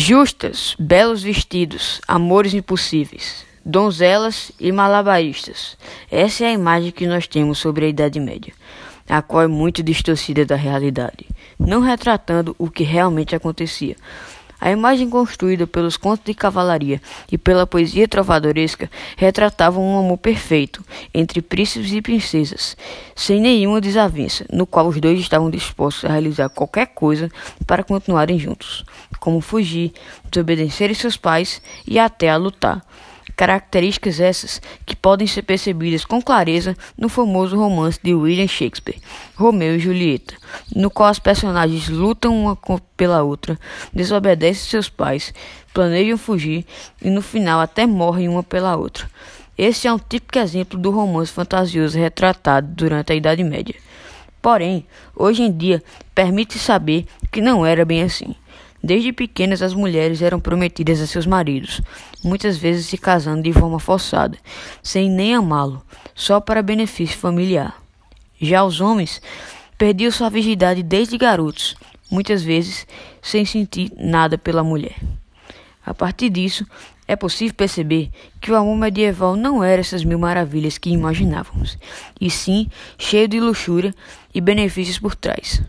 Justas, belos vestidos, amores impossíveis, donzelas e malabaristas. Essa é a imagem que nós temos sobre a Idade Média, a qual é muito distorcida da realidade, não retratando o que realmente acontecia. A imagem construída pelos contos de cavalaria e pela poesia trovadoresca retratava um amor perfeito entre príncipes e princesas, sem nenhuma desavença, no qual os dois estavam dispostos a realizar qualquer coisa para continuarem juntos, como fugir, desobedecer seus pais e até a lutar. Características essas que podem ser percebidas com clareza no famoso romance de William Shakespeare, Romeu e Julieta, no qual as personagens lutam uma pela outra, desobedecem seus pais, planejam fugir e no final até morrem uma pela outra. Esse é um típico exemplo do romance fantasioso retratado durante a Idade Média. Porém, hoje em dia, permite saber que não era bem assim. Desde pequenas, as mulheres eram prometidas a seus maridos, muitas vezes se casando de forma forçada, sem nem amá-lo, só para benefício familiar. Já os homens perdiam sua virgindade desde garotos, muitas vezes sem sentir nada pela mulher. A partir disso, é possível perceber que o amor medieval não era essas mil maravilhas que imaginávamos, e sim cheio de luxúria e benefícios por trás.